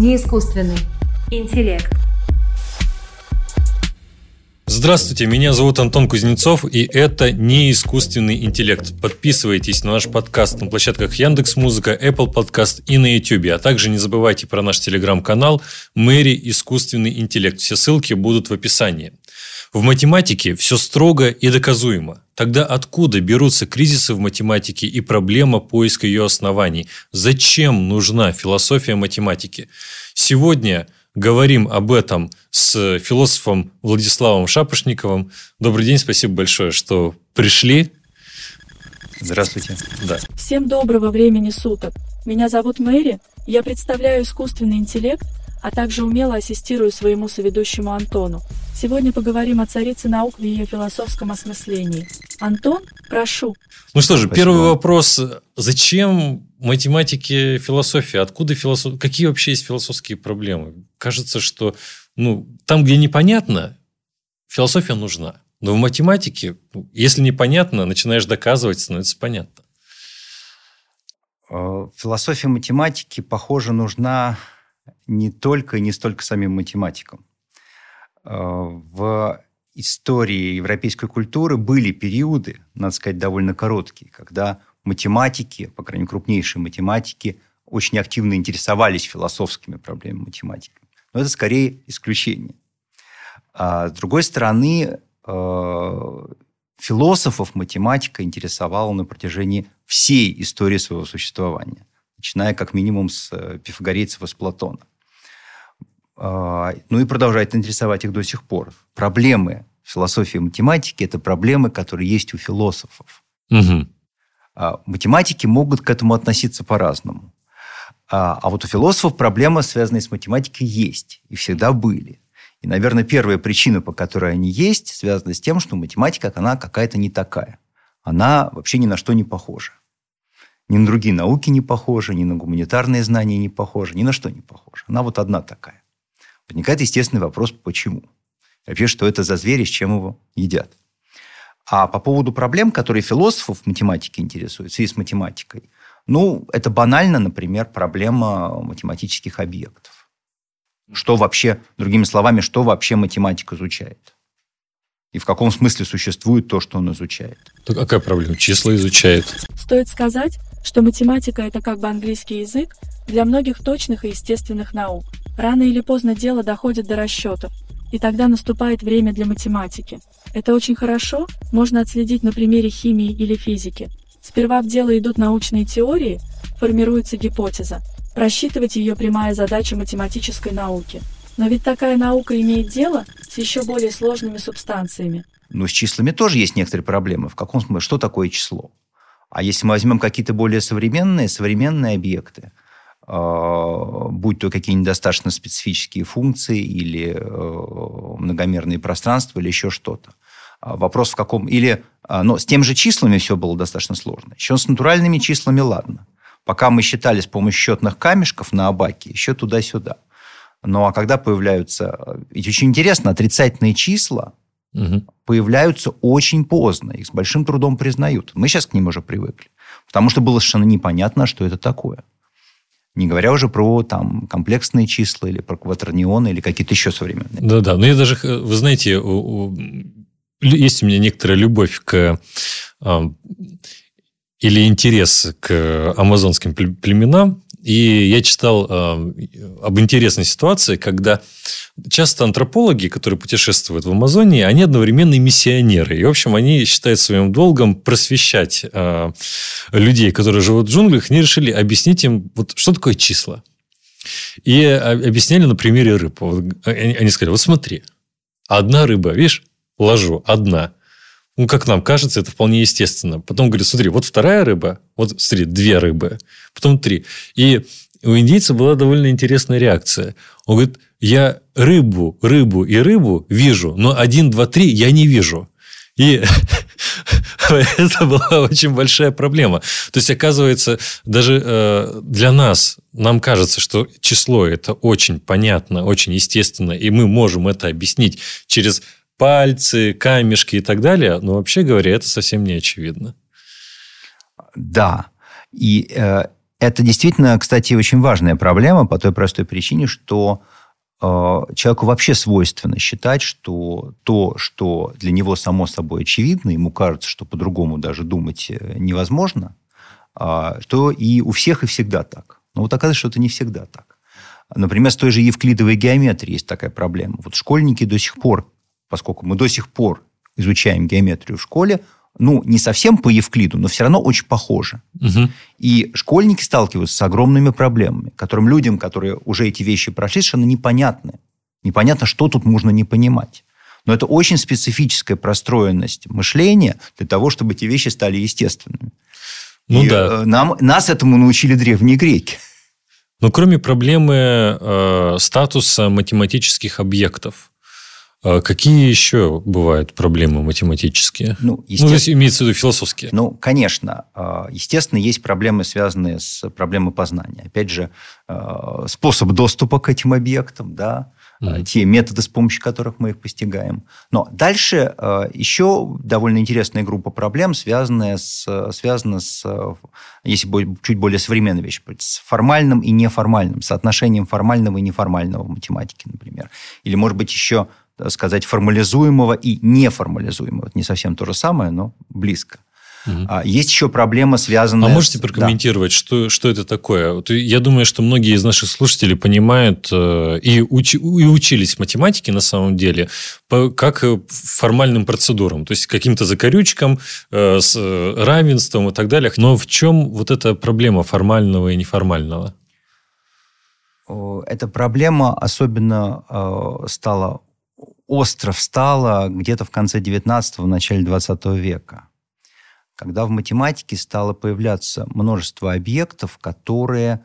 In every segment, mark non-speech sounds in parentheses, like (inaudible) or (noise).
Неискусственный интеллект. Здравствуйте, меня зовут Антон Кузнецов, и это не искусственный интеллект. Подписывайтесь на наш подкаст на площадках Яндекс Музыка, Apple Podcast и на YouTube, а также не забывайте про наш телеграм-канал Мэри Искусственный интеллект. Все ссылки будут в описании. В математике все строго и доказуемо. Тогда откуда берутся кризисы в математике и проблема поиска ее оснований? Зачем нужна философия математики? Сегодня говорим об этом с философом Владиславом Шапошниковым. Добрый день, спасибо большое, что пришли. Здравствуйте. Да. Всем доброго времени суток. Меня зовут Мэри, я представляю искусственный интеллект, а также умело ассистирую своему соведущему Антону. Сегодня поговорим о царице наук в ее философском осмыслении. Антон, прошу. Ну что же, Спасибо. первый вопрос. Зачем математике философия? Откуда философия? Какие вообще есть философские проблемы? Кажется, что ну, там, где непонятно, философия нужна. Но в математике, если непонятно, начинаешь доказывать, становится понятно. Э, философия математики, похоже, нужна не только и не столько самим математикам. Э, в истории европейской культуры были периоды, надо сказать, довольно короткие, когда математики, по крайней мере, крупнейшие математики, очень активно интересовались философскими проблемами математики. Но это скорее исключение. А с другой стороны, э, философов математика интересовала на протяжении всей истории своего существования, начиная как минимум с э, пифагорейцев и с Платона. А, ну и продолжает интересовать их до сих пор. Проблемы философии и математики – это проблемы, которые есть у философов. Угу. Математики могут к этому относиться по-разному. А, а вот у философов проблемы, связанные с математикой, есть и всегда были. И, наверное, первая причина, по которой они есть, связана с тем, что математика, она какая-то не такая. Она вообще ни на что не похожа. Ни на другие науки не похожа, ни на гуманитарные знания не похожа, ни на что не похожа. Она вот одна такая. Возникает естественный вопрос, почему? Вообще, что это за звери, с чем его едят? А по поводу проблем, которые философов математики интересуют, в связи с математикой, ну, это банально, например, проблема математических объектов. Что вообще, другими словами, что вообще математик изучает? И в каком смысле существует то, что он изучает? То какая проблема? Числа изучает. Стоит сказать, что математика – это как бы английский язык для многих точных и естественных наук. Рано или поздно дело доходит до расчетов, и тогда наступает время для математики. Это очень хорошо, можно отследить на примере химии или физики. Сперва в дело идут научные теории, формируется гипотеза. Просчитывать ее прямая задача математической науки. Но ведь такая наука имеет дело с еще более сложными субстанциями. Но с числами тоже есть некоторые проблемы. В каком смысле? Что такое число? А если мы возьмем какие-то более современные, современные объекты, а, будь то какие-нибудь достаточно специфические функции или э, многомерные пространства или еще что-то. А, вопрос в каком... Или... А, но с тем же числами все было достаточно сложно. Еще с натуральными числами ладно. Пока мы считали с помощью счетных камешков на абаке, еще туда-сюда. Ну, а когда появляются... Ведь очень интересно, отрицательные числа угу. появляются очень поздно. Их с большим трудом признают. Мы сейчас к ним уже привыкли. Потому что было совершенно непонятно, что это такое. Не говоря уже про там, комплексные числа или про кватернионы или какие-то еще современные. Да-да, но я даже, вы знаете, у, у, есть у меня некоторая любовь к а, или интерес к амазонским племенам. И я читал э, об интересной ситуации, когда часто антропологи, которые путешествуют в Амазонии, они одновременно и миссионеры. И, в общем, они считают своим долгом просвещать э, людей, которые живут в джунглях. Они решили объяснить им, вот, что такое числа. И объясняли на примере рыб. Они сказали, вот смотри, одна рыба, видишь, ложу, одна – ну, как нам кажется, это вполне естественно. Потом говорит, смотри, вот вторая рыба, вот смотри, две рыбы, потом три. И у индейца была довольно интересная реакция. Он говорит, я рыбу, рыбу и рыбу вижу, но один, два, три я не вижу. И (laughs) это была очень большая проблема. То есть, оказывается, даже э, для нас, нам кажется, что число это очень понятно, очень естественно, и мы можем это объяснить через пальцы, камешки и так далее. Но вообще говоря, это совсем не очевидно. Да. И э, это действительно, кстати, очень важная проблема по той простой причине, что э, человеку вообще свойственно считать, что то, что для него само собой очевидно, ему кажется, что по-другому даже думать э, невозможно, э, что и у всех и всегда так. Но вот оказывается, что это не всегда так. Например, с той же евклидовой геометрией есть такая проблема. Вот школьники до сих пор, поскольку мы до сих пор изучаем геометрию в школе, ну, не совсем по Евклиду, но все равно очень похоже. Угу. И школьники сталкиваются с огромными проблемами, которым людям, которые уже эти вещи прошли, совершенно непонятны. Непонятно, что тут можно не понимать. Но это очень специфическая простроенность мышления для того, чтобы эти вещи стали естественными. Ну, и да. Э, нам, нас этому научили древние греки. Но кроме проблемы э, статуса математических объектов, а какие еще бывают проблемы математические? Ну, естественно, ну, здесь имеется в виду философские. Ну, конечно. А, естественно, есть проблемы, связанные с проблемой познания. Опять же, а, способ доступа к этим объектам, да, mm те методы, с помощью которых мы их постигаем. Но дальше еще довольно интересная группа проблем, связанная с, связана с, если чуть более современная вещь, с формальным и неформальным, соотношением формального и неформального в математике, например. Или, может быть, еще сказать, формализуемого и неформализуемого. Это не совсем то же самое, но близко. Угу. Есть еще проблема, связанная... А можете прокомментировать, да. что, что это такое? Я думаю, что многие из наших слушателей понимают э, и, уч, и учились математике на самом деле по, как формальным процедурам, то есть каким-то закорючкам, э, с равенством и так далее. Но в чем вот эта проблема формального и неформального? Эта проблема особенно э, стала остро встала где-то в конце 19-го, начале 20 века, когда в математике стало появляться множество объектов, которые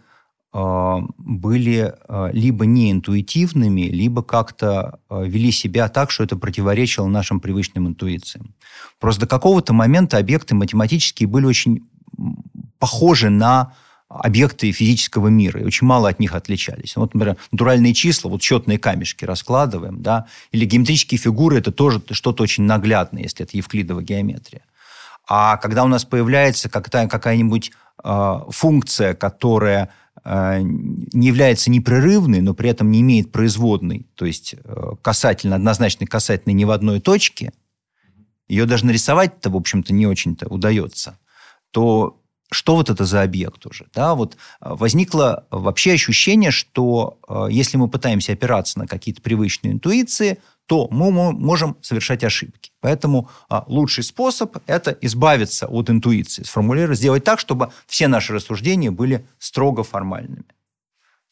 э, были э, либо неинтуитивными, либо как-то э, вели себя так, что это противоречило нашим привычным интуициям. Просто до какого-то момента объекты математические были очень похожи на объекты физического мира, и очень мало от них отличались. Вот, например, натуральные числа, вот счетные камешки раскладываем, да, или геометрические фигуры, это тоже что-то очень наглядное, если это евклидова геометрия. А когда у нас появляется какая-нибудь э, функция, которая э, не является непрерывной, но при этом не имеет производной, то есть э, касательно, однозначно касательной ни в одной точке, ее даже нарисовать-то, в общем-то, не очень-то удается, то что вот это за объект уже. Да? Вот а, возникло вообще ощущение, что а, если мы пытаемся опираться на какие-то привычные интуиции, то мы можем совершать ошибки. Поэтому а, лучший способ – это избавиться от интуиции, сформулировать, сделать так, чтобы все наши рассуждения были строго формальными.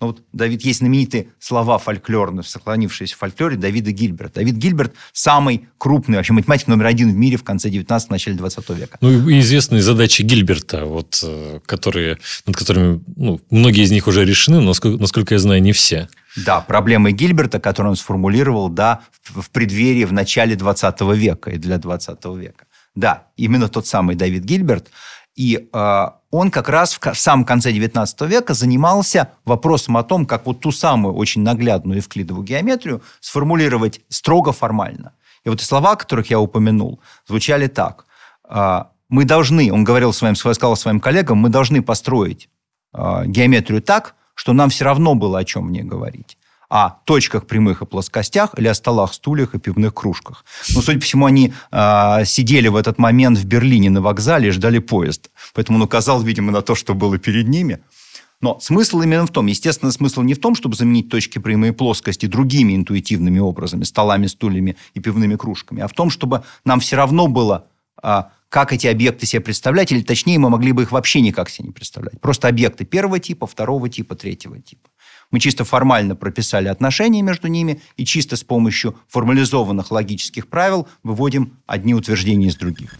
Ну, вот, Давид, есть знаменитые слова фольклорные, сохранившиеся в фольклоре Давида Гильберта. Давид Гильберт – самый крупный вообще математик номер один в мире в конце 19 начале 20 века. Ну, и известные задачи Гильберта, вот, э, которые, над которыми ну, многие из них уже решены, но, насколько я знаю, не все. Да, проблемы Гильберта, которые он сформулировал да, в преддверии, в начале 20 века и для 20 века. Да, именно тот самый Давид Гильберт – и э, он как раз в самом конце XIX века занимался вопросом о том, как вот ту самую очень наглядную евклидову геометрию сформулировать строго формально. И вот слова, которых я упомянул, звучали так. Э, мы должны, он говорил своим, сказал своим коллегам, мы должны построить э, геометрию так, что нам все равно было о чем мне говорить о точках прямых и плоскостях или о столах, стульях и пивных кружках. Но, судя по всему, они э, сидели в этот момент в Берлине на вокзале и ждали поезд. Поэтому он указал, видимо, на то, что было перед ними. Но смысл именно в том, естественно, смысл не в том, чтобы заменить точки прямые плоскости другими интуитивными образами, столами, стульями и пивными кружками, а в том, чтобы нам все равно было, а, как эти объекты себе представлять, или точнее, мы могли бы их вообще никак себе не представлять. Просто объекты первого типа, второго типа, третьего типа. Мы чисто формально прописали отношения между ними и чисто с помощью формализованных логических правил выводим одни утверждения из других.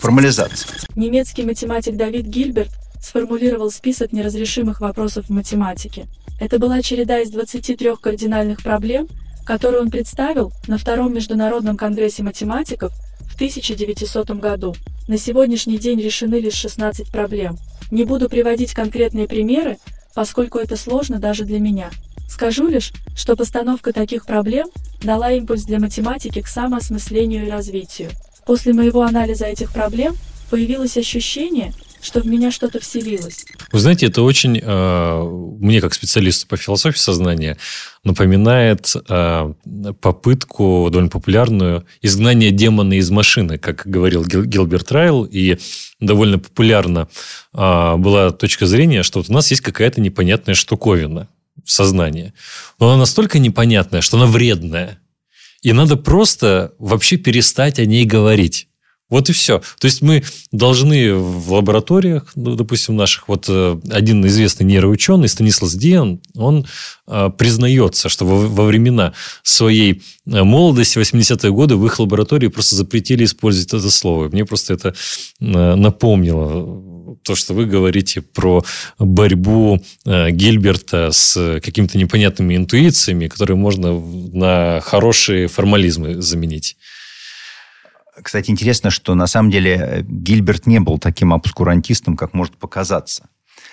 Формализация. Немецкий математик Давид Гильберт сформулировал список неразрешимых вопросов в математике. Это была череда из 23 кардинальных проблем, которые он представил на Втором международном конгрессе математиков в 1900 году. На сегодняшний день решены лишь 16 проблем. Не буду приводить конкретные примеры, поскольку это сложно даже для меня. Скажу лишь, что постановка таких проблем дала импульс для математики к самоосмыслению и развитию. После моего анализа этих проблем появилось ощущение, что в меня что-то вселилось. Вы знаете, это очень, э, мне как специалисту по философии сознания, напоминает э, попытку довольно популярную изгнания демона из машины, как говорил Гил, Гилберт Райл, и довольно популярна э, была точка зрения, что вот у нас есть какая-то непонятная штуковина в сознании. Но она настолько непонятная, что она вредная. И надо просто вообще перестать о ней говорить. Вот и все. То есть мы должны в лабораториях, ну, допустим, наших, вот э, один известный нейроученый, Станислав Диан, он э, признается, что во, во времена своей э, молодости, 80-е годы, в их лаборатории просто запретили использовать это слово. Мне просто это напомнило то, что вы говорите про борьбу Гильберта с какими-то непонятными интуициями, которые можно на хорошие формализмы заменить. Кстати, интересно, что на самом деле э, Гильберт не был таким обскурантистом, как может показаться.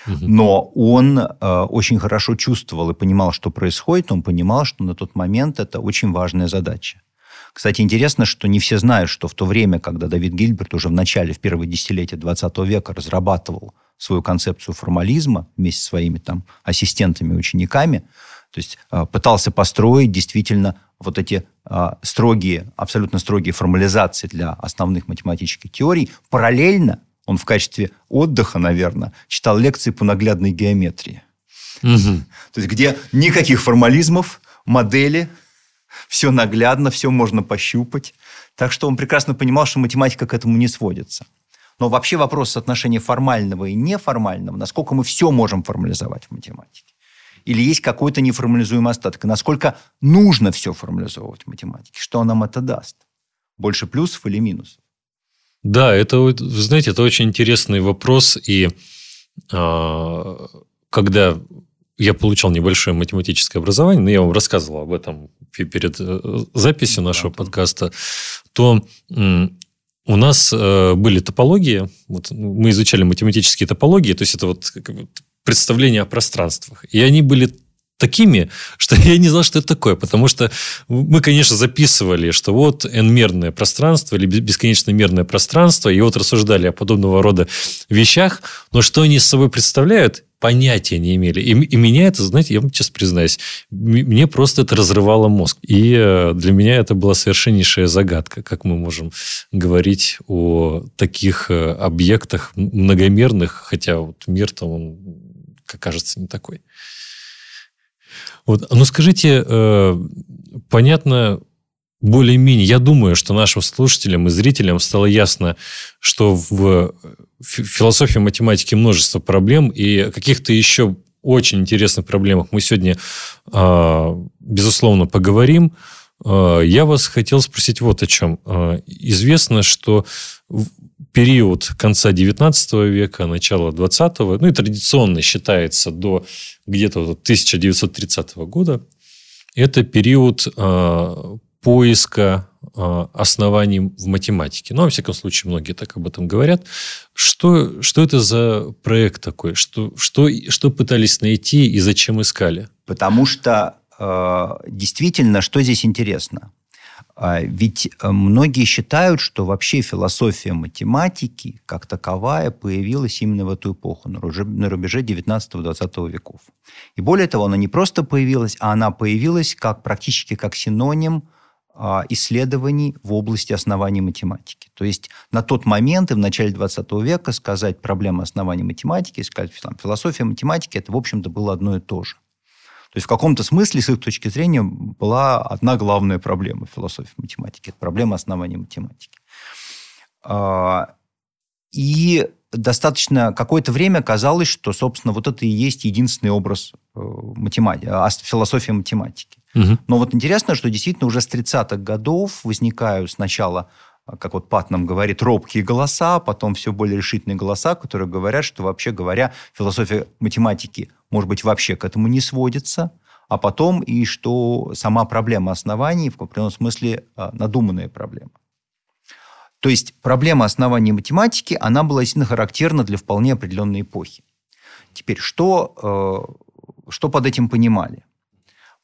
Но он э, очень хорошо чувствовал и понимал, что происходит. Он понимал, что на тот момент это очень важная задача. Кстати, интересно, что не все знают, что в то время, когда Давид Гильберт уже в начале, в первые десятилетия 20 века разрабатывал свою концепцию формализма вместе со своими там ассистентами, учениками, то есть э, пытался построить действительно вот эти а, строгие, абсолютно строгие формализации для основных математических теорий, параллельно он в качестве отдыха, наверное, читал лекции по наглядной геометрии. Угу. То есть где никаких формализмов, модели, все наглядно, все можно пощупать. Так что он прекрасно понимал, что математика к этому не сводится. Но вообще вопрос соотношения формального и неформального, насколько мы все можем формализовать в математике или есть какой-то неформализуемый остаток? И насколько нужно все формализовывать в математике? Что нам это даст? Больше плюсов или минусов? Да, это, знаете, это очень интересный вопрос. И э, когда я получал небольшое математическое образование, но я вам рассказывал об этом перед э, записью нашего да. подкаста, то у нас э, были топологии, вот мы изучали математические топологии, то есть это вот представления о пространствах. И они были такими, что я не знал, что это такое. Потому что мы, конечно, записывали, что вот n-мерное пространство или бесконечно мерное пространство, и вот рассуждали о подобного рода вещах, но что они с собой представляют, понятия не имели. И, и меня это, знаете, я вам честно признаюсь, мне просто это разрывало мозг. И э, для меня это была совершеннейшая загадка, как мы можем говорить о таких э, объектах многомерных, хотя вот мир-то он как кажется, не такой. Вот. Ну, скажите, э, понятно, более-менее, я думаю, что нашим слушателям и зрителям стало ясно, что в философии математики множество проблем, и каких-то еще очень интересных проблемах мы сегодня, э, безусловно, поговорим. Э, я вас хотел спросить вот о чем. Э, известно, что период конца 19 века, начала 20 ну и традиционно считается до где-то 1930 года, это период э, поиска э, оснований в математике. Ну, во всяком случае, многие так об этом говорят. Что, что это за проект такой? Что, что, что пытались найти и зачем искали? Потому что э, действительно, что здесь интересно – ведь э, многие считают, что вообще философия математики как таковая появилась именно в эту эпоху, на рубеже 19-20 веков. И более того, она не просто появилась, а она появилась как, практически как синоним а, исследований в области оснований математики. То есть на тот момент и в начале 20 века сказать проблему оснований математики, сказать философия математики, это, в общем-то, было одно и то же. То есть в каком-то смысле, с их точки зрения, была одна главная проблема философии математики. Это проблема основания математики. А, и достаточно какое-то время казалось, что, собственно, вот это и есть единственный образ э, математики, а, философии математики. Угу. Но вот интересно, что действительно уже с 30-х годов возникают сначала как вот Пат нам говорит, робкие голоса, потом все более решительные голоса, которые говорят, что вообще говоря, философия математики, может быть, вообще к этому не сводится, а потом и что сама проблема оснований в определенном смысле а, надуманная проблема. То есть проблема оснований математики, она была сильно характерна для вполне определенной эпохи. Теперь, что, э, что под этим понимали?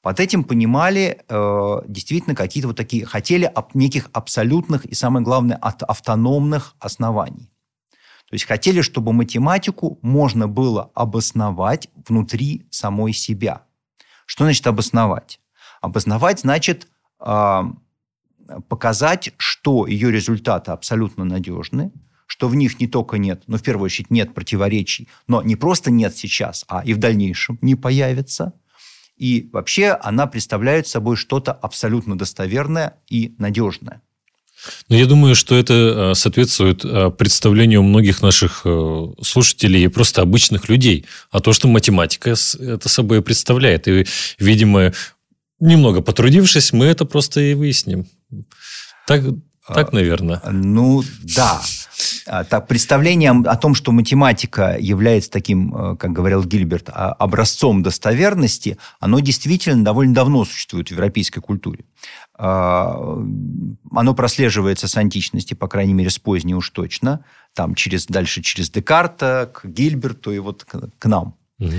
Под этим понимали э, действительно какие-то вот такие, хотели об, неких абсолютных и, самое главное, от автономных оснований. То есть хотели, чтобы математику можно было обосновать внутри самой себя. Что значит обосновать? Обосновать значит э, показать, что ее результаты абсолютно надежны, что в них не только нет, но в первую очередь нет противоречий, но не просто нет сейчас, а и в дальнейшем не появится. И вообще она представляет собой что-то абсолютно достоверное и надежное. Но я думаю, что это э, соответствует э, представлению многих наших э, слушателей и просто обычных людей. А то, что математика это собой представляет. И, видимо, немного потрудившись, мы это просто и выясним. Так, так наверное. Ну, да. А, так, представление о том, что математика является таким, э, как говорил Гильберт, а, образцом достоверности, оно действительно довольно давно существует в европейской культуре. А, оно прослеживается с античности, по крайней мере, с поздней уж точно, там через, дальше через Декарта, к Гильберту и вот к, к нам. Угу.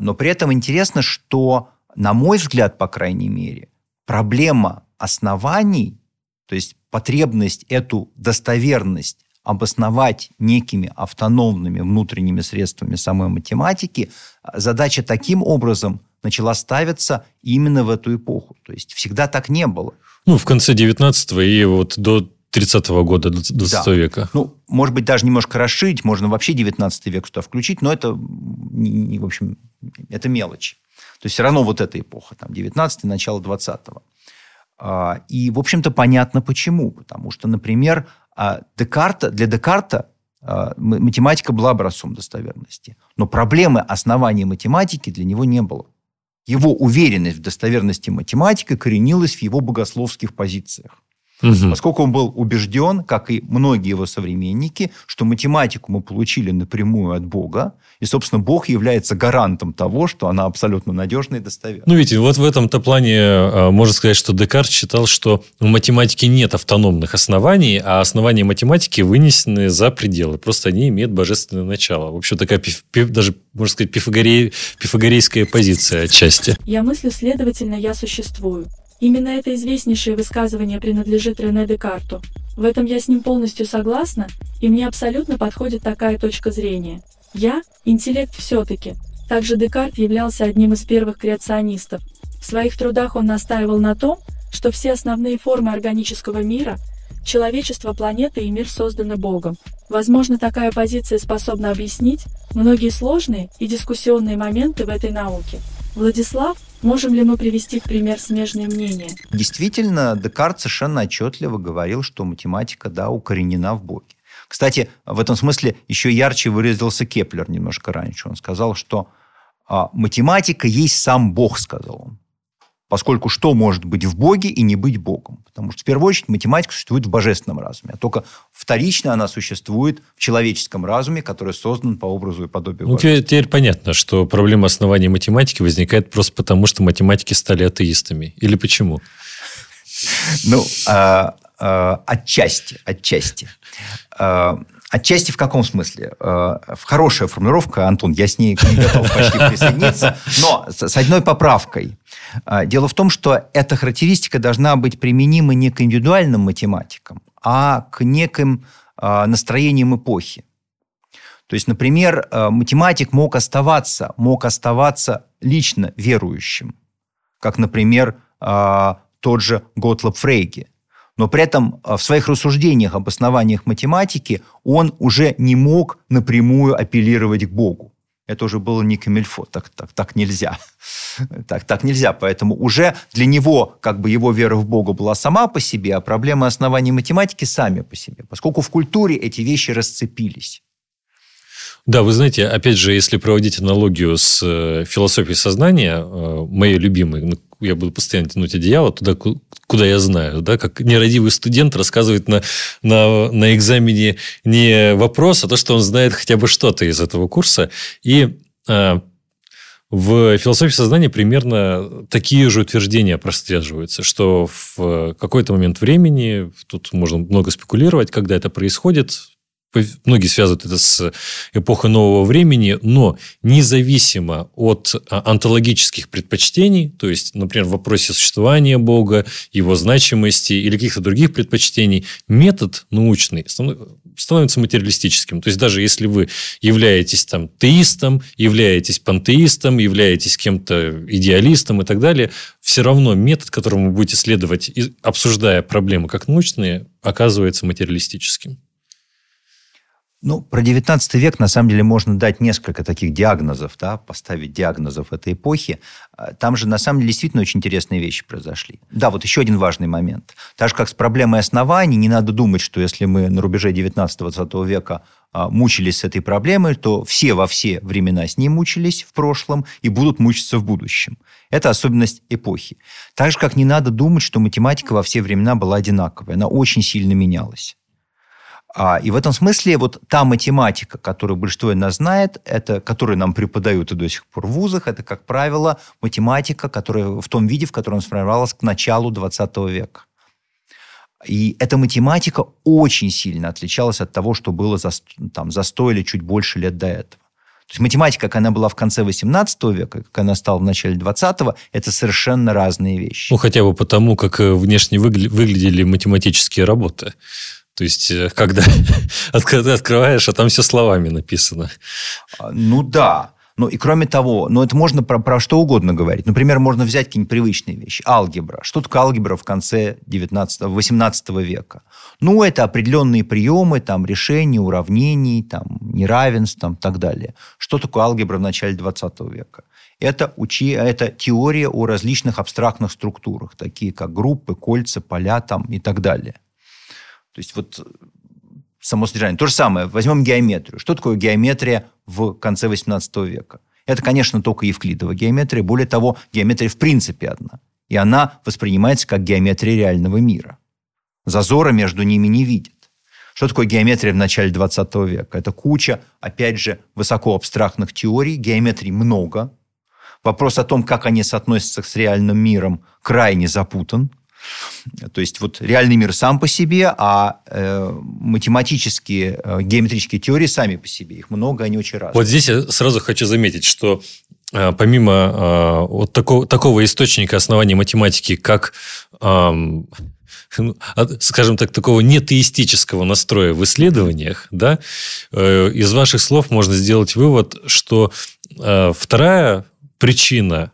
Но при этом интересно, что, на мой взгляд, по крайней мере, проблема оснований, то есть потребность эту достоверность обосновать некими автономными внутренними средствами самой математики, задача таким образом начала ставиться именно в эту эпоху. То есть всегда так не было. Ну, в конце 19 и вот до 30-го года 20 да. века. Ну, может быть, даже немножко расширить, можно вообще 19 век сюда включить, но это, в общем, это мелочь. То есть все равно вот эта эпоха, там, 19 начало 20-го. А, и, в общем-то, понятно почему. Потому что, например, а Декарта, для Декарта а, математика была образцом достоверности. Но проблемы основания математики для него не было. Его уверенность в достоверности математики коренилась в его богословских позициях. Угу. Поскольку он был убежден, как и многие его современники, что математику мы получили напрямую от Бога, и, собственно, Бог является гарантом того, что она абсолютно надежна и достоверна. Ну, видите, вот в этом-то плане а, можно сказать, что Декарт считал, что в математике нет автономных оснований, а основания математики вынесены за пределы. Просто они имеют божественное начало. В общем, такая даже, можно сказать, пифагорей, пифагорейская позиция отчасти. Я мыслю, следовательно, я существую. Именно это известнейшее высказывание принадлежит Рене Декарту. В этом я с ним полностью согласна, и мне абсолютно подходит такая точка зрения. Я – интеллект все-таки. Также Декарт являлся одним из первых креационистов. В своих трудах он настаивал на том, что все основные формы органического мира – человечество, планета и мир созданы Богом. Возможно, такая позиция способна объяснить многие сложные и дискуссионные моменты в этой науке. Владислав, можем ли мы привести в пример смежные мнения? Действительно, Декарт совершенно отчетливо говорил, что математика, да, укоренена в Боге. Кстати, в этом смысле еще ярче выразился Кеплер немножко раньше. Он сказал, что а, математика есть сам Бог, сказал он. Поскольку что может быть в Боге и не быть Богом? Потому что, в первую очередь, математика существует в божественном разуме, а только вторично она существует в человеческом разуме, который создан по образу и подобию ну, теперь, теперь понятно, что проблема основания математики возникает просто потому, что математики стали атеистами. Или почему? Ну, а, а, отчасти, отчасти. Отчасти в каком смысле? Э, в хорошая формулировка, Антон, я с ней не готов почти присоединиться, но с одной поправкой. Э, дело в том, что эта характеристика должна быть применима не к индивидуальным математикам, а к неким э, настроениям эпохи. То есть, например, математик мог оставаться, мог оставаться лично верующим, как, например, тот же Готлоб Фрейге но при этом э, в своих рассуждениях об основаниях математики он уже не мог напрямую апеллировать к Богу. Это уже было не камильфо, так, так, так нельзя. (laughs) Так, так нельзя, поэтому уже для него как бы его вера в Бога была сама по себе, а проблемы оснований математики сами по себе, поскольку в культуре эти вещи расцепились. Да, вы знаете, опять же, если проводить аналогию с э, философией сознания, э, моей любимой, ну, я буду постоянно тянуть одеяло туда, куда я знаю, да, как нерадивый студент рассказывает на, на, на экзамене не вопрос, а то, что он знает хотя бы что-то из этого курса. И э, в философии сознания примерно такие же утверждения прослеживаются, что в какой-то момент времени, тут можно много спекулировать, когда это происходит, многие связывают это с эпохой нового времени, но независимо от а, онтологических предпочтений, то есть, например, в вопросе существования Бога, его значимости или каких-то других предпочтений, метод научный становится материалистическим. То есть, даже если вы являетесь там теистом, являетесь пантеистом, являетесь кем-то идеалистом и так далее, все равно метод, которому вы будете следовать, обсуждая проблемы как научные, оказывается материалистическим. Ну, про 19 век, на самом деле, можно дать несколько таких диагнозов, да, поставить диагнозов этой эпохи. А, там же, на самом деле, действительно очень интересные вещи произошли. Да, вот еще один важный момент. Так же, как с проблемой оснований, не надо думать, что если мы на рубеже 19-20 века а, мучились с этой проблемой, то все во все времена с ней мучились в прошлом и будут мучиться в будущем. Это особенность эпохи. Так же, как не надо думать, что математика во все времена была одинаковой. Она очень сильно менялась. А, и в этом смысле вот та математика, которую большинство из нас знает, это, которую нам преподают и до сих пор в вузах, это, как правило, математика, которая в том виде, в котором сформировалась к началу 20 века. И эта математика очень сильно отличалась от того, что было за, там, за 100 или чуть больше лет до этого. То есть математика, как она была в конце 18 века, как она стала в начале 20-го, это совершенно разные вещи. Ну, хотя бы потому, как э, внешне выглядели математические работы. То есть, э, когда (laughs) открываешь, а там все словами написано. А, ну да. Ну и кроме того, ну это можно про, про что угодно говорить. Например, можно взять какие-нибудь привычные вещи. Алгебра. Что такое алгебра в конце 19 18 века? Ну, это определенные приемы, там, решения уравнений, там, неравенств, там, так далее. Что такое алгебра в начале 20 века? Это, учи, это теория о различных абстрактных структурах, такие как группы, кольца, поля там, и так далее. То есть вот само содержание. То же самое. Возьмем геометрию. Что такое геометрия в конце 18 века? Это, конечно, только евклидова геометрия. Более того, геометрия в принципе одна. И она воспринимается как геометрия реального мира. Зазора между ними не видит. Что такое геометрия в начале 20 века? Это куча, опять же, высоко абстрактных теорий. Геометрий много. Вопрос о том, как они соотносятся с реальным миром, крайне запутан. То есть вот реальный мир сам по себе, а э, математические, э, геометрические теории сами по себе. Их много, они очень разные. Вот здесь я сразу хочу заметить, что э, помимо э, вот такого, такого источника основания математики, как ну, скажем так, такого нетеистического настроя в исследованиях, да, э, из ваших слов можно сделать вывод, что э, вторая причина Э,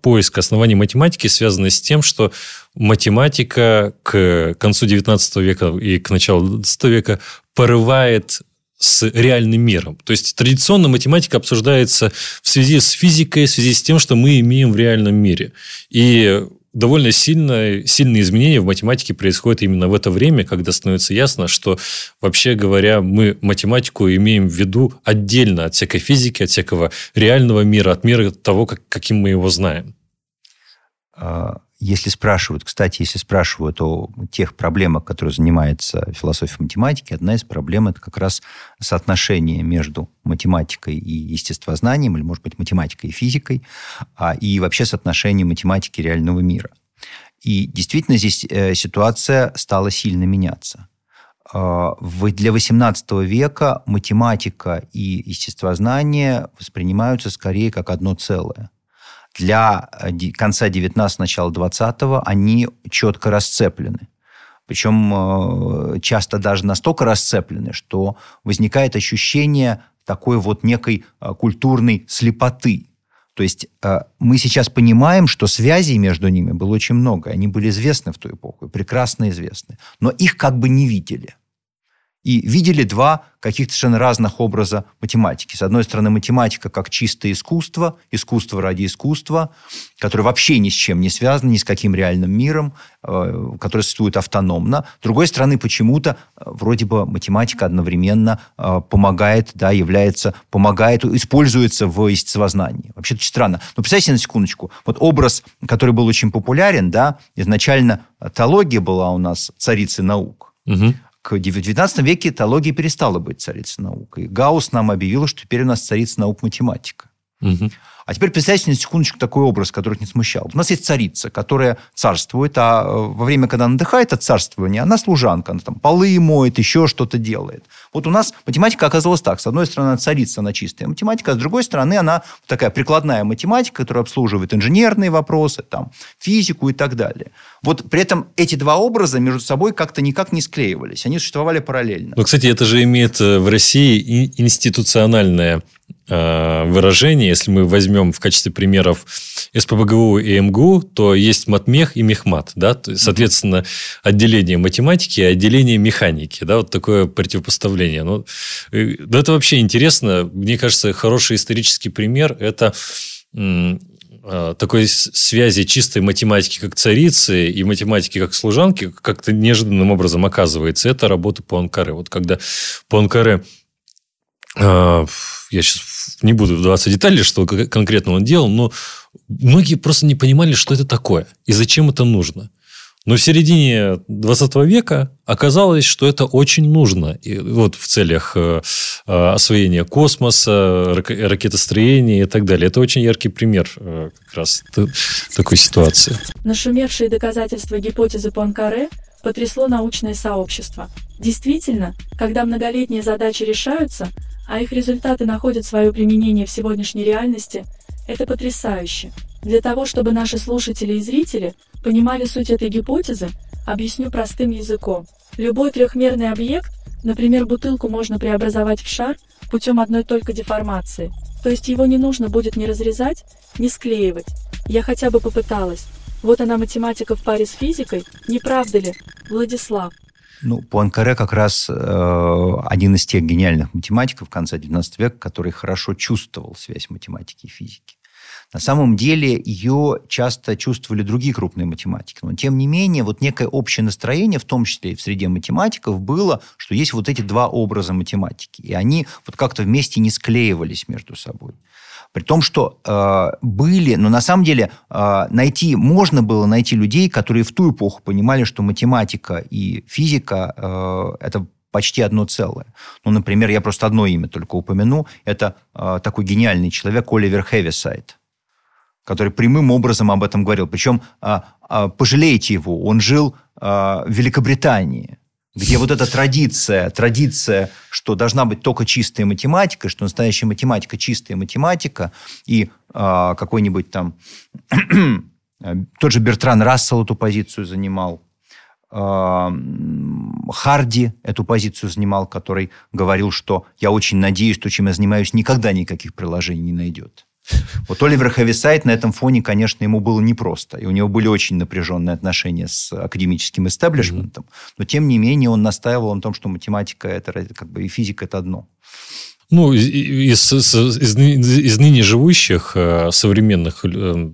поиск оснований математики связаны с тем, что математика к концу XIX века и к началу XX века порывает с реальным миром. То есть традиционно математика обсуждается в связи с физикой, в связи с тем, что мы имеем в реальном мире. И довольно сильно, сильные изменения в математике происходят именно в это время, когда становится ясно, что, вообще говоря, мы математику имеем в виду отдельно от всякой физики, от всякого реального мира, от мира того, как, каким мы его знаем. А, если спрашивают, кстати, если спрашивают о тех проблемах, которые занимается философия математики, одна из проблем – это как раз соотношение между математикой и естествознанием, или, может быть, математикой и физикой, а, и вообще соотношение математики реального мира. И действительно здесь э, ситуация стала сильно меняться. А, для XVIII века математика и естествознание воспринимаются скорее как одно целое – для э, конца 19 начала 20 они четко расцеплены. Причем э, часто даже настолько расцеплены, что возникает ощущение такой вот некой э, культурной слепоты. То есть мы сейчас понимаем, что связей между ними было очень много. Они были известны в ту эпоху, прекрасно известны. Но их как бы не видели и видели два каких-то совершенно разных образа математики. С одной стороны, математика как чистое искусство, искусство ради искусства, которое вообще ни с чем не связано, ни с каким реальным миром, э, которое существует автономно. С другой стороны, почему-то э, вроде бы математика одновременно э, помогает, да, является, помогает, используется в естествознании. Вообще очень странно. Но представьте на секундочку, вот образ, который был очень популярен, да, изначально теология была у нас царицей наук. Угу к XIX веке теология перестала быть царицей наук. И Гаусс нам объявил, что теперь у нас царица наук математика. Угу. А теперь представьте на секундочку такой образ, который их не смущал. У нас есть царица, которая царствует, а э, во время, когда она отдыхает от царствования, она служанка, она там полы моет, еще что-то делает. Вот у нас математика оказалась так. С одной стороны, царица, она чистая математика, а с другой стороны, она такая прикладная математика, которая обслуживает инженерные вопросы, там, физику и так далее. Вот при этом эти два образа между собой как-то никак не склеивались. Они существовали параллельно. Ну, кстати, это же имеет э, в России институциональное Э, выражение. Если мы возьмем в качестве примеров СПБГУ и МГУ, то есть матмех и мехмат. Да? Соответственно, отделение математики и отделение механики. Да? Вот такое противопоставление. Ну, э, это вообще интересно. Мне кажется, хороший исторический пример – это э, такой связи чистой математики как царицы и математики как служанки как-то неожиданным образом оказывается. Это работа по Анкаре. Вот когда по Анкаре я сейчас не буду вдаваться в детали, что конкретно он делал, но многие просто не понимали, что это такое и зачем это нужно. Но в середине 20 века оказалось, что это очень нужно. И вот в целях э, э, освоения космоса, ракетостроения и так далее. Это очень яркий пример э, как раз такой ситуации. Нашумевшие доказательства гипотезы Пуанкаре потрясло научное сообщество. Действительно, когда многолетние задачи решаются, а их результаты находят свое применение в сегодняшней реальности, это потрясающе. Для того, чтобы наши слушатели и зрители понимали суть этой гипотезы, объясню простым языком. Любой трехмерный объект, например, бутылку можно преобразовать в шар путем одной только деформации. То есть его не нужно будет ни разрезать, ни склеивать. Я хотя бы попыталась. Вот она математика в паре с физикой, не правда ли, Владислав? Ну, Пуанкаре как раз э, один из тех гениальных математиков конца XIX века, который хорошо чувствовал связь математики и физики. На самом деле ее часто чувствовали другие крупные математики. Но тем не менее, вот некое общее настроение, в том числе и в среде математиков, было, что есть вот эти два образа математики. И они вот как-то вместе не склеивались между собой. При том, что э, были, но на самом деле э, найти, можно было найти людей, которые в ту эпоху понимали, что математика и физика э, это почти одно целое. Ну, например, я просто одно имя только упомяну. Это э, такой гениальный человек Оливер Хевисайд, который прямым образом об этом говорил. Причем э, э, пожалейте его, он жил э, в Великобритании где вот эта традиция, традиция, что должна быть только чистая математика, что настоящая математика чистая математика, и э, какой-нибудь там (clears throat) тот же Бертран Рассел эту позицию занимал, э, Харди эту позицию занимал, который говорил, что я очень надеюсь, что чем я занимаюсь, никогда никаких приложений не найдет. Вот Оливер Хависайт на этом фоне, конечно, ему было непросто. И у него были очень напряженные отношения с академическим истеблишментом. Но, тем не менее, он настаивал на том, что математика это, как бы, и физика – это одно. Ну, из, из, из, из ныне живущих э, современных э,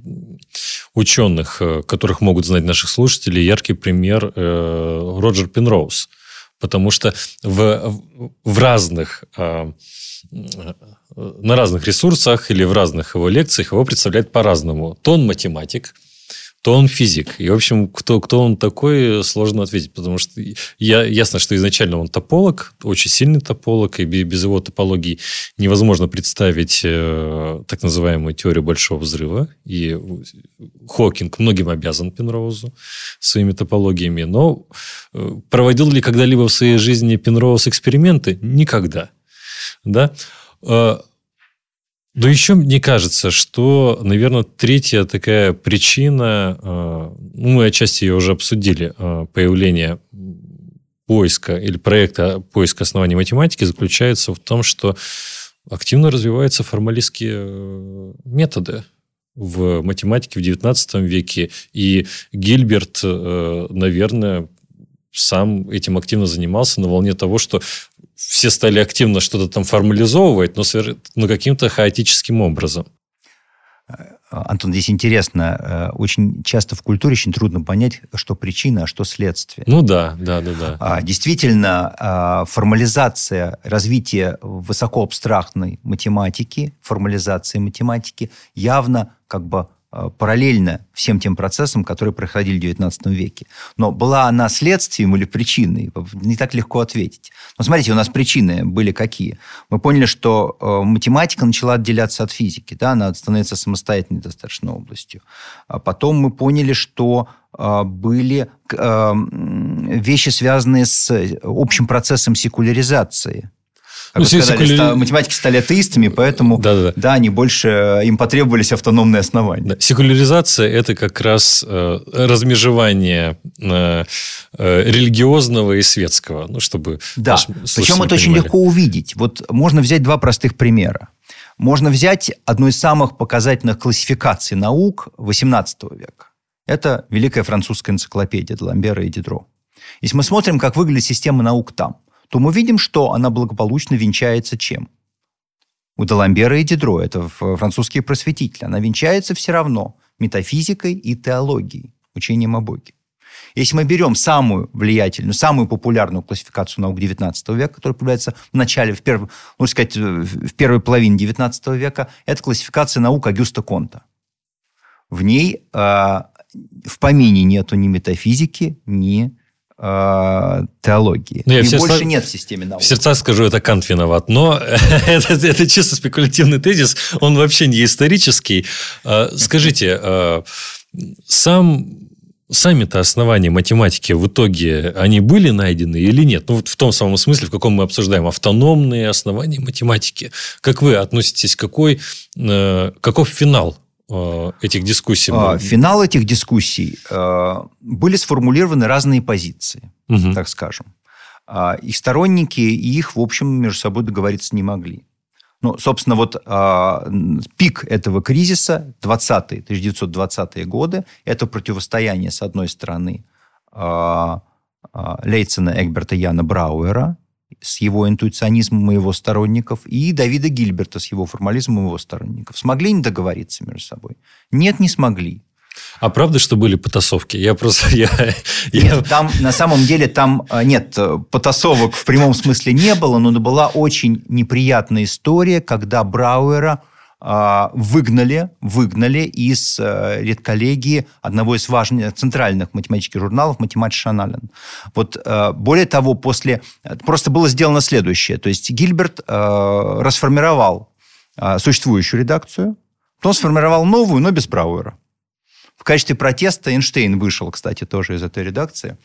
ученых, э, которых могут знать наших слушателей, яркий пример Роджер Пенроуз. Потому что в, в разных на разных ресурсах или в разных его лекциях его представляют по-разному. То он математик, то он физик. И, в общем, кто, кто он такой, сложно ответить, потому что я, ясно, что изначально он тополог, очень сильный тополог, и без его топологии невозможно представить э, так называемую теорию большого взрыва. И Хокинг многим обязан Пенроузу своими топологиями. Но э, проводил ли когда-либо в своей жизни Пенроуз эксперименты? Никогда. Да? Да еще мне кажется, что, наверное, третья такая причина, а, ну, мы отчасти ее уже обсудили, а, появление поиска или проекта поиска оснований математики заключается в том, что активно развиваются формалистские э, методы в математике в XIX веке. И Гильберт, э, наверное, сам этим активно занимался на волне того, что все стали активно что-то там формализовывать, но, но каким-то хаотическим образом. Антон, здесь интересно, э, очень часто в культуре очень трудно понять, что причина, а что следствие. Ну да, да, да, да. А, действительно, а, формализация, развитие высокоабстрактной математики, формализация математики явно как бы параллельно всем тем процессам, которые происходили в XIX веке. Но была она следствием или причиной? Не так легко ответить. Но смотрите, у нас причины были какие? Мы поняли, что э, математика начала отделяться от физики, да, она становится самостоятельной достаточно областью. А потом мы поняли, что э, были вещи, связанные с общим процессом секуляризации как ну, сказали, секуляри... математики стали атеистами, поэтому да, да. да, они больше, им потребовались автономные основания. Да. Секуляризация – это как раз э, размежевание э, э, религиозного и светского, ну, чтобы Да, причем это очень легко увидеть. Вот можно взять два простых примера. Можно взять одну из самых показательных классификаций наук XVIII века. Это Великая французская энциклопедия Ламбера и Дидро. Если мы смотрим, как выглядит система наук там, то мы видим, что она благополучно венчается чем? У Даламбера и Дидро, это французские просветители, она венчается все равно метафизикой и теологией, учением о Боге. Если мы берем самую влиятельную, самую популярную классификацию наук XIX века, которая появляется в начале, в, перв, можно сказать, в первой половине XIX века, это классификация наук Агюста Конта. В ней э, в помине нету ни метафизики, ни э, теологии. Ну, я И больше нет в системе наук. В сердцах скажу, это Кант виноват. Но (laughs) это, это чисто спекулятивный тезис. Он вообще не исторический. А, скажите, а, сам сами-то основания математики в итоге, они были найдены или нет? Ну, вот в том самом смысле, в каком мы обсуждаем автономные основания математики. Как вы относитесь, какой, э, каков финал Э, этих дискуссий? А, финал этих дискуссий э, были сформулированы разные позиции, угу. так скажем. А, их сторонники и их, в общем, между собой договориться не могли. Ну, собственно, вот э, пик этого кризиса, 20-е, 1920-е годы, это противостояние, с одной стороны, э, э, Лейцена, Эгберта, Яна Брауэра, с его интуиционизмом и его сторонников, и Давида Гильберта с его формализмом и его сторонников. Смогли не договориться между собой? Нет, не смогли. А правда, что были потасовки? Я просто... (laughs) Я, я... там, на самом деле, там а, нет, э, потасовок в прямом смысле не было, но была очень неприятная история, когда Брауэра выгнали, выгнали из э, редколлегии одного из важных центральных математических журналов «Математиш Аналин». Вот э, более того, после... Просто было сделано следующее. То есть Гильберт э, расформировал существующую редакцию, потом сформировал новую, но без Брауэра. В качестве протеста Эйнштейн вышел, кстати, тоже из этой редакции.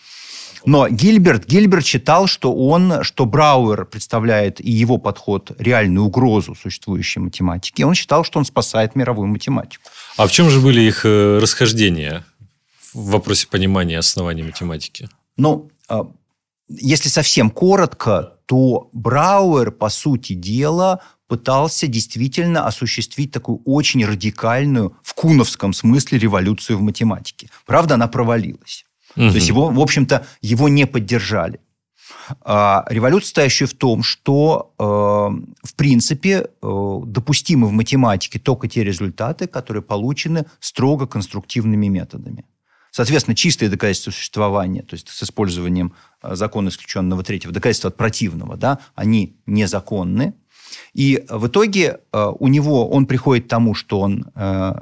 Но Гильберт, Гильберт считал, что он, что Брауэр представляет и его подход реальную угрозу существующей математике. Он считал, что он спасает мировую математику. А в чем же были их э, расхождения в вопросе понимания оснований математики? Ну, а, если совсем коротко, то Брауэр, по сути дела, пытался действительно осуществить такую очень радикальную, в куновском смысле, революцию в математике. Правда, она провалилась. Угу. То есть его, в общем-то, его не поддержали. А революция стоящая в том, что, э, в принципе, э, допустимы в математике только те результаты, которые получены строго конструктивными методами. Соответственно, чистые доказательства существования, то есть с использованием э, закона исключенного третьего, доказательства от противного, да, они незаконны. И в итоге э, у него он приходит к тому, что он э,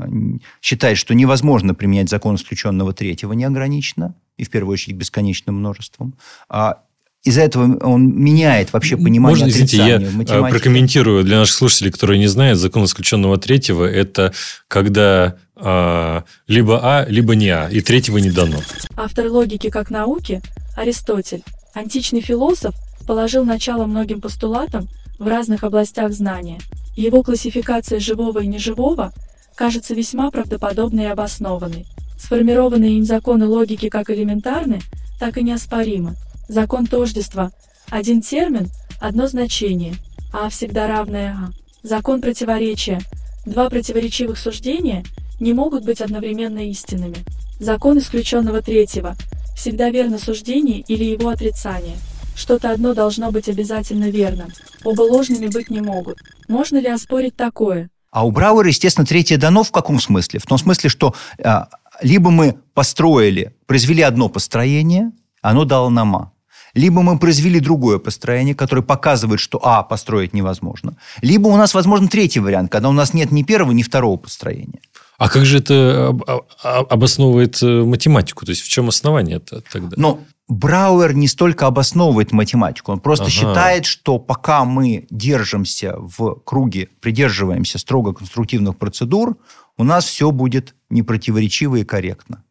считает, что невозможно применять закон исключенного третьего неограниченно, и в первую очередь бесконечным множеством. А из-за этого он меняет вообще понимание Можно, извините, я математики. прокомментирую для наших слушателей, которые не знают, закон исключенного третьего – это когда а, либо А, либо не А, и третьего не дано. Автор логики как науки, Аристотель, античный философ, положил начало многим постулатам, в разных областях знания. Его классификация живого и неживого кажется весьма правдоподобной и обоснованной. Сформированные им законы логики как элементарны, так и неоспоримы. Закон тождества – один термин, одно значение, а всегда равное а. Закон противоречия – два противоречивых суждения не могут быть одновременно истинными. Закон исключенного третьего – всегда верно суждение или его отрицание – что-то одно должно быть обязательно верным. Оба ложными быть не могут. Можно ли оспорить такое? А у Брауэра, естественно, третье дано в каком смысле? В том смысле, что э, либо мы построили, произвели одно построение, оно дало нам А. Либо мы произвели другое построение, которое показывает, что А построить невозможно. Либо у нас возможен третий вариант, когда у нас нет ни первого, ни второго построения. А как же это обосновывает э, математику? То есть в чем основание это тогда? Ну, Брауэр не столько обосновывает математику, он просто ага. считает, что пока мы держимся в круге, придерживаемся строго конструктивных процедур, у нас все будет непротиворечиво и корректно.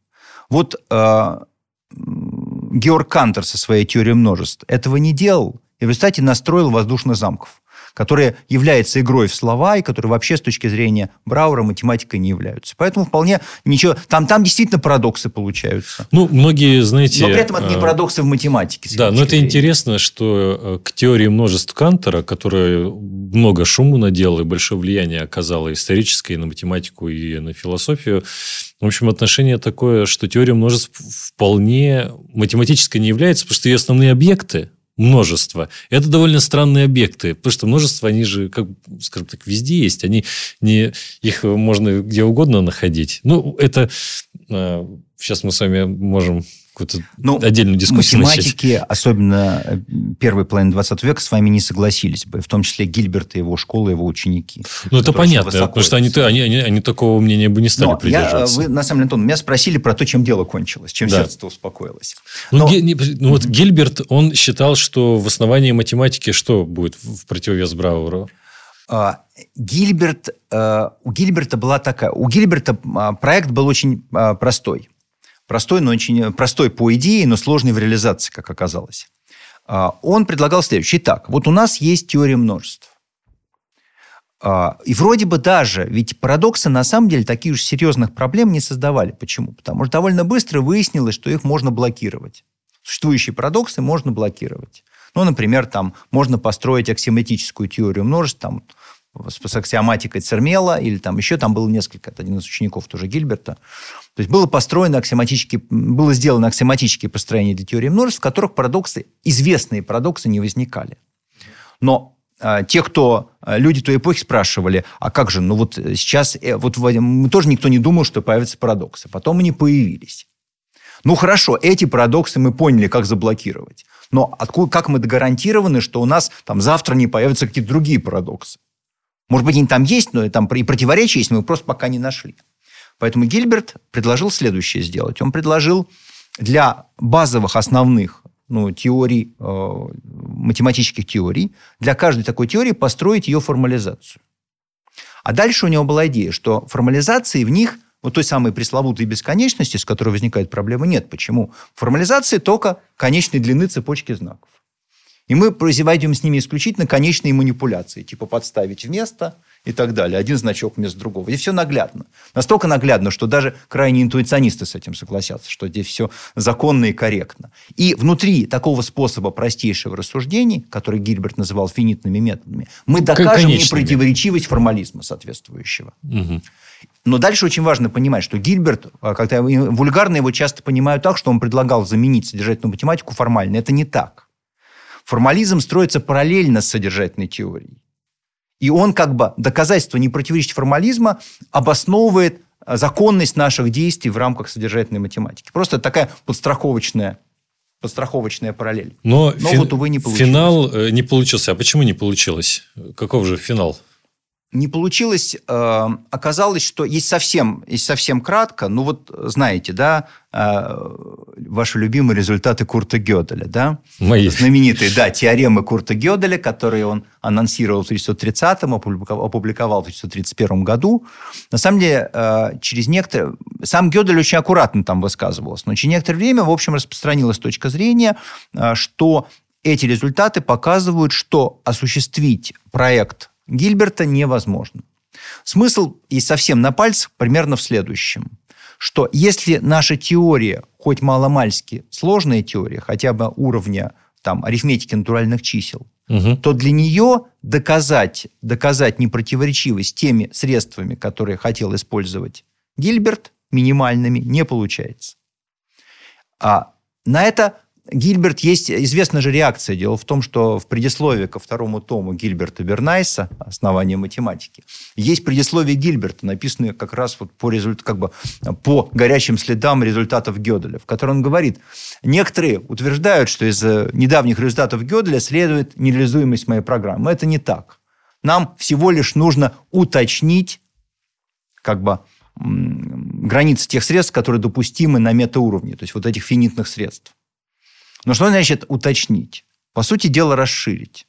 Вот э, Георг Кантер со своей теорией множеств этого не делал, и в результате настроил воздушных замков которая является игрой в слова и которые вообще с точки зрения Брауэра математикой не являются. Поэтому вполне ничего... Там, там действительно парадоксы получаются. Ну, многие, знаете... Но при этом это не э, парадоксы в математике. Да, но это зрения. интересно, что э, к теории множеств Кантера, которая много шуму надела и большое влияние оказала историческое и на математику, и на философию, в общем, отношение такое, что теория множеств вполне математической не является, потому что ее основные объекты, множество. Это довольно странные объекты, потому что множество, они же, как, скажем так, везде есть. Они не, их можно где угодно находить. Ну, это сейчас а, мы с вами можем какую-то ну, отдельную дискуссию математики, начать. особенно э, первой половины 20 века, с вами не согласились бы, в том числе Гильберт и его школа, его ученики. Ну, это понятно, потому что они, они, они, они такого мнения бы не стали Но придерживаться. Я, вы, на самом деле, Антон, меня спросили про то, чем дело кончилось, чем да. сердце успокоилось. Ну, Но... Ну, ну, вот Гильберт, он считал, что в основании математики что будет в противовес Брауру? А, Гильберт, э, у Гильберта была такая... У Гильберта а, проект был очень а, простой. Простой, но очень простой по идее, но сложный в реализации, как оказалось. А, он предлагал следующее. Итак, вот у нас есть теория множеств. А, и вроде бы даже, ведь парадоксы на самом деле таких уж серьезных проблем не создавали. Почему? Потому что довольно быстро выяснилось, что их можно блокировать. Существующие парадоксы можно блокировать. Ну, например, там можно построить аксиоматическую теорию множеств, там, с аксиоматикой Цермела, или там еще там было несколько, это один из учеников тоже Гильберта. То есть было построено аксиоматические, было сделано аксиоматические построения для теории множеств, в которых парадоксы, известные парадоксы не возникали. Но э, те, кто, э, люди той эпохи спрашивали, а как же, ну вот сейчас, э, вот мы тоже никто не думал, что появятся парадоксы. Потом они появились. Ну хорошо, эти парадоксы мы поняли, как заблокировать. Но откуда, как мы гарантированы, что у нас там завтра не появятся какие-то другие парадоксы? Может быть, они там есть, но там и противоречия есть, но мы просто пока не нашли. Поэтому Гильберт предложил следующее сделать. Он предложил для базовых основных ну, теорий, э, математических теорий, для каждой такой теории построить ее формализацию. А дальше у него была идея, что формализации в них, вот той самой пресловутой бесконечности, с которой возникает проблема, нет. Почему? Формализации только конечной длины цепочки знаков. И мы производим с ними исключительно конечные манипуляции, типа подставить вместо и так далее. Один значок вместо другого. И все наглядно. Настолько наглядно, что даже крайне интуиционисты с этим согласятся, что здесь все законно и корректно. И внутри такого способа простейшего рассуждений, который Гильберт называл финитными методами, мы докажем непротиворечивость формализма соответствующего. Угу. Но дальше очень важно понимать, что Гильберт, когда вульгарно его часто понимают так, что он предлагал заменить содержательную математику формально. Это не так. Формализм строится параллельно с содержательной теорией. И он как бы доказательство непротиворечия формализма обосновывает э, законность наших действий в рамках содержательной математики. Просто такая подстраховочная подстраховочная параллель. Но, Но фин, вот, увы, не получилось. Финал э, не получился. А почему не получилось? Каков же финал? не получилось. Э, оказалось, что есть совсем, есть совсем кратко, ну вот знаете, да, э, ваши любимые результаты Курта Гёделя, да? Мои. Знаменитые, да, теоремы Курта Гёделя, которые он анонсировал в 1930-м, опубликовал в 1931 году. На самом деле, э, через некоторое... Сам Гёдель очень аккуратно там высказывался, но через некоторое время, в общем, распространилась точка зрения, что эти результаты показывают, что осуществить проект Гильберта невозможно. Смысл и совсем на пальцах примерно в следующем, что если наша теория, хоть маломальски сложная теория, хотя бы уровня там, арифметики натуральных чисел, угу. то для нее доказать, доказать непротиворечивость теми средствами, которые хотел использовать Гильберт, минимальными, не получается. А на это Гильберт есть известная же реакция. Дело в том, что в предисловии ко второму тому Гильберта Бернайса «Основание математики» есть предисловие Гильберта, написанное как раз вот по, результ... как бы по горячим следам результатов Гёделя, в котором он говорит, некоторые утверждают, что из недавних результатов Гёделя следует нереализуемость моей программы. Это не так. Нам всего лишь нужно уточнить как бы границы тех средств, которые допустимы на метауровне, то есть вот этих финитных средств. Но что значит уточнить? По сути дела, расширить.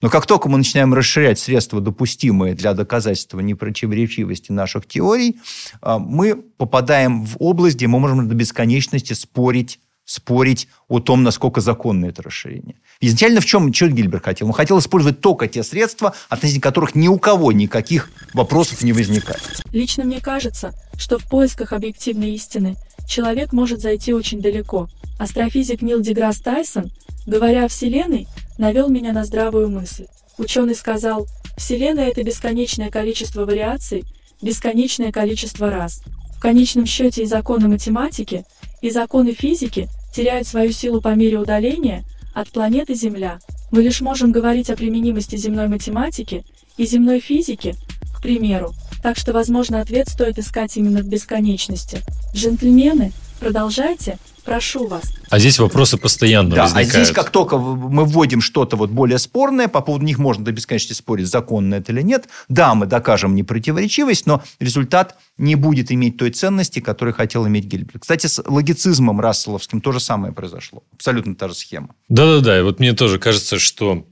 Но как только мы начинаем расширять средства, допустимые для доказательства непротиворечивости наших теорий, а, мы попадаем в область, где мы можем до бесконечности спорить спорить о том, насколько законно это расширение. Изначально в чем, что Гильберт хотел? Он хотел использовать только те средства, относительно которых ни у кого никаких вопросов не возникает. Лично мне кажется, что в поисках объективной истины человек может зайти очень далеко. Астрофизик Нил Деграсс Тайсон, говоря о Вселенной, навел меня на здравую мысль. Ученый сказал, Вселенная – это бесконечное количество вариаций, бесконечное количество раз. В конечном счете и законы математики, и законы физики теряют свою силу по мере удаления от планеты Земля. Мы лишь можем говорить о применимости земной математики и земной физики, к примеру, так что, возможно, ответ стоит искать именно в бесконечности. Джентльмены, продолжайте, Прошу вас. А здесь вопросы постоянно да, возникают. А здесь, как только мы вводим что-то вот более спорное, по поводу них можно до бесконечности спорить, законно это или нет. Да, мы докажем непротиворечивость, но результат не будет иметь той ценности, которую хотел иметь Гильберт. Кстати, с логицизмом расселовским то же самое произошло. Абсолютно та же схема. Да-да-да. Вот мне тоже кажется, что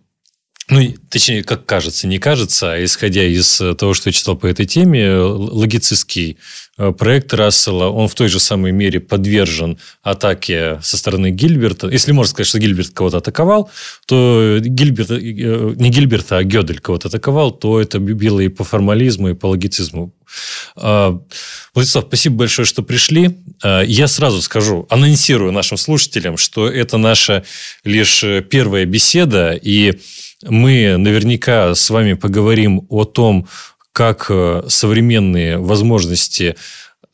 ну, точнее, как кажется, не кажется, а исходя из того, что я читал по этой теме, логицистский Э, проект Рассела, он в той же самой мере подвержен атаке со стороны Гильберта. Если можно сказать, что Гильберт кого-то атаковал, то Гильберт, э, не Гильберта, а Гёдель кого-то атаковал, то это било и по формализму, и по логицизму. А, Владислав, спасибо большое, что пришли. А, я сразу скажу, анонсирую нашим слушателям, что это наша лишь первая беседа, и мы наверняка с вами поговорим о том, как э, современные возможности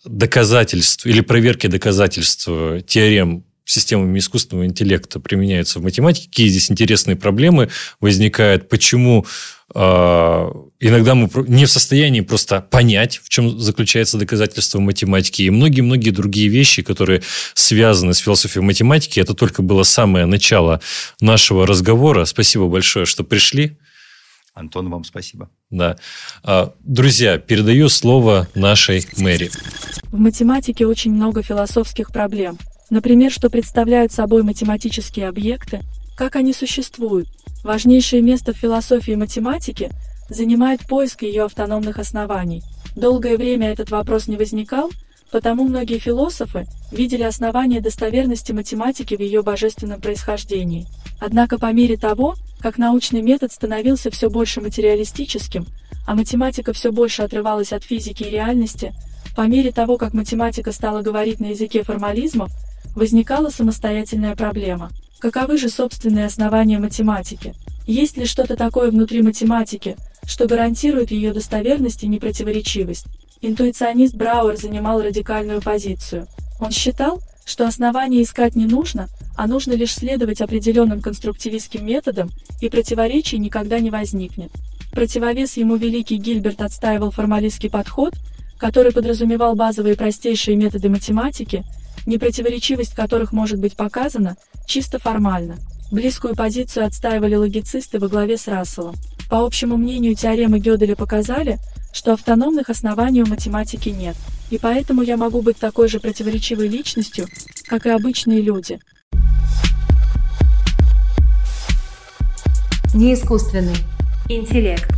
доказательств или проверки доказательств э, теорем системами искусственного интеллекта применяются в математике, какие здесь интересные проблемы возникают, почему э, иногда мы не в состоянии просто понять, в чем заключается доказательство математики, и многие-многие другие вещи, которые связаны с философией математики. Это только было самое начало нашего разговора. Спасибо большое, что пришли. Антон, вам спасибо. Да. А, друзья, передаю слово нашей Мэри. В математике очень много философских проблем. Например, что представляют собой математические объекты, как они существуют. Важнейшее место в философии математики занимает поиск ее автономных оснований. Долгое время этот вопрос не возникал, потому многие философы видели основания достоверности математики в ее божественном происхождении. Однако по мере того, как научный метод становился все больше материалистическим, а математика все больше отрывалась от физики и реальности, по мере того, как математика стала говорить на языке формализмов, возникала самостоятельная проблема. Каковы же собственные основания математики? Есть ли что-то такое внутри математики, что гарантирует ее достоверность и непротиворечивость? Интуиционист Брауэр занимал радикальную позицию. Он считал, что основания искать не нужно, а нужно лишь следовать определенным конструктивистским методам, и противоречий никогда не возникнет. Противовес ему великий Гильберт отстаивал формалистский подход, который подразумевал базовые простейшие методы математики, непротиворечивость которых может быть показана чисто формально. Близкую позицию отстаивали логицисты во главе с Расселом. По общему мнению, теоремы Гёделя показали, что автономных оснований у математики нет, и поэтому я могу быть такой же противоречивой личностью, как и обычные люди. Неискусственный интеллект.